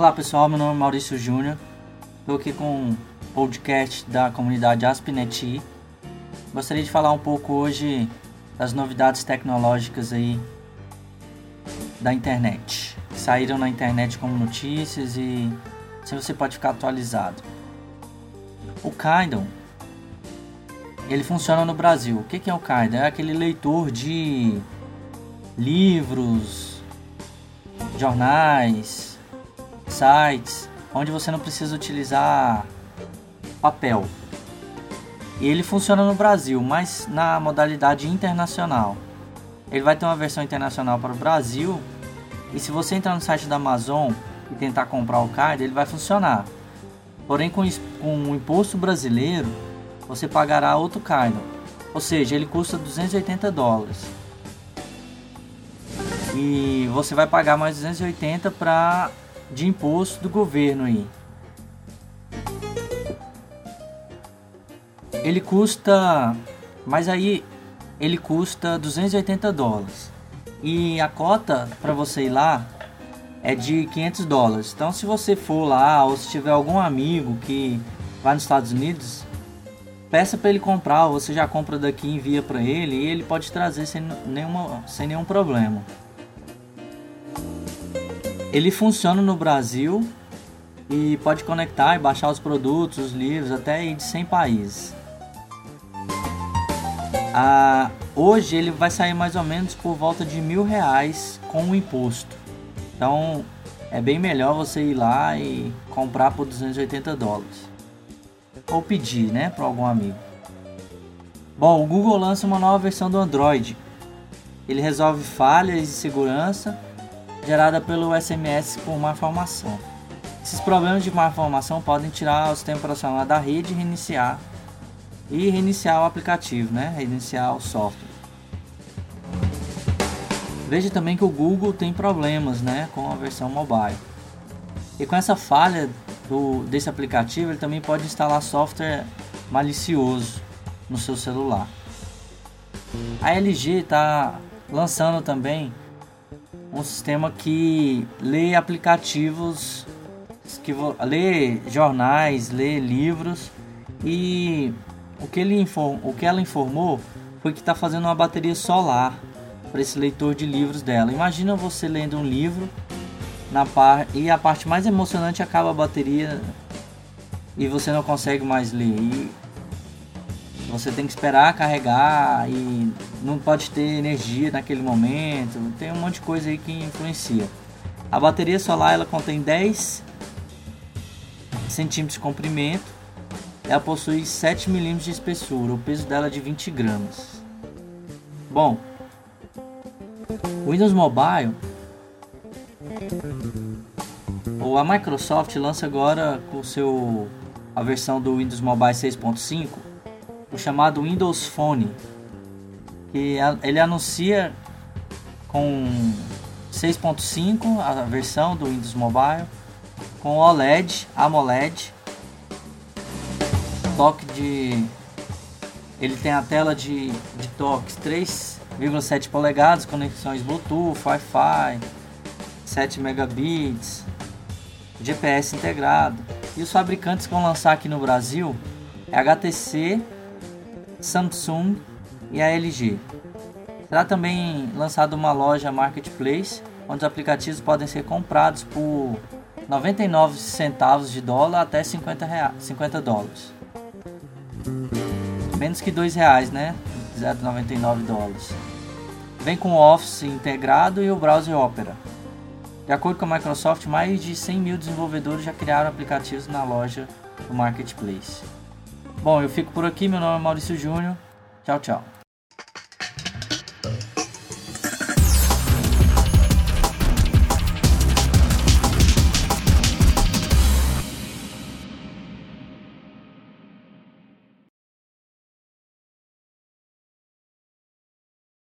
Olá pessoal, meu nome é Maurício Júnior. Estou aqui com o podcast da comunidade Aspineti. Gostaria de falar um pouco hoje das novidades tecnológicas aí da internet. Que saíram na internet como notícias e assim você pode ficar atualizado. O Kindle ele funciona no Brasil. O que é o Kindle? É aquele leitor de livros, jornais, sites onde você não precisa utilizar papel. E ele funciona no Brasil, mas na modalidade internacional. Ele vai ter uma versão internacional para o Brasil. E se você entrar no site da Amazon e tentar comprar o card, ele vai funcionar. Porém, com, com o imposto brasileiro, você pagará outro card. Ou seja, ele custa 280 dólares. E você vai pagar mais 280 para de imposto do governo aí. Ele custa, mas aí ele custa 280 dólares. E a cota para você ir lá é de 500 dólares. Então, se você for lá ou se tiver algum amigo que vai nos Estados Unidos, peça para ele comprar. Ou você já compra daqui envia para ele e ele pode trazer sem, nenhuma, sem nenhum problema. Ele funciona no Brasil e pode conectar e baixar os produtos, os livros, até ir de 100 países. Ah, hoje ele vai sair mais ou menos por volta de mil reais com o imposto. Então é bem melhor você ir lá e comprar por 280 dólares. Ou pedir, né, para algum amigo. Bom, o Google lança uma nova versão do Android. Ele resolve falhas de segurança gerada pelo SMS por má formação. Esses problemas de má formação podem tirar o sistema operacional da rede e reiniciar e reiniciar o aplicativo, né? Reiniciar o software. Veja também que o Google tem problemas, né, com a versão mobile. E com essa falha do, desse aplicativo, ele também pode instalar software malicioso no seu celular. A LG está lançando também um sistema que lê aplicativos, que lê jornais, lê livros e o que, ele inform, o que ela informou foi que está fazendo uma bateria solar para esse leitor de livros dela. Imagina você lendo um livro na par e a parte mais emocionante acaba a bateria e você não consegue mais ler. E você tem que esperar carregar e não pode ter energia naquele momento. Tem um monte de coisa aí que influencia. A bateria solar ela contém 10 centímetros de comprimento. Ela possui 7 milímetros de espessura. O peso dela é de 20 gramas. Bom, o Windows Mobile ou a Microsoft lança agora com seu a versão do Windows Mobile 6.5 o chamado Windows Phone, que ele anuncia com 6.5 a versão do Windows Mobile, com OLED, AMOLED, toque de ele tem a tela de, de toques 3,7 polegadas, conexões Bluetooth, Wi-Fi, 7 megabits, GPS integrado. E os fabricantes que vão lançar aqui no Brasil é HTC, Samsung e a LG. Será também lançada uma loja marketplace onde os aplicativos podem ser comprados por 99 centavos de dólar até 50, reais, 50 dólares. Menos que 2 reais, né? 0,99 dólares. Vem com o Office integrado e o browser Opera. De acordo com a Microsoft, mais de 100 mil desenvolvedores já criaram aplicativos na loja do Marketplace. Bom, eu fico por aqui. Meu nome é Maurício Júnior. Tchau, tchau.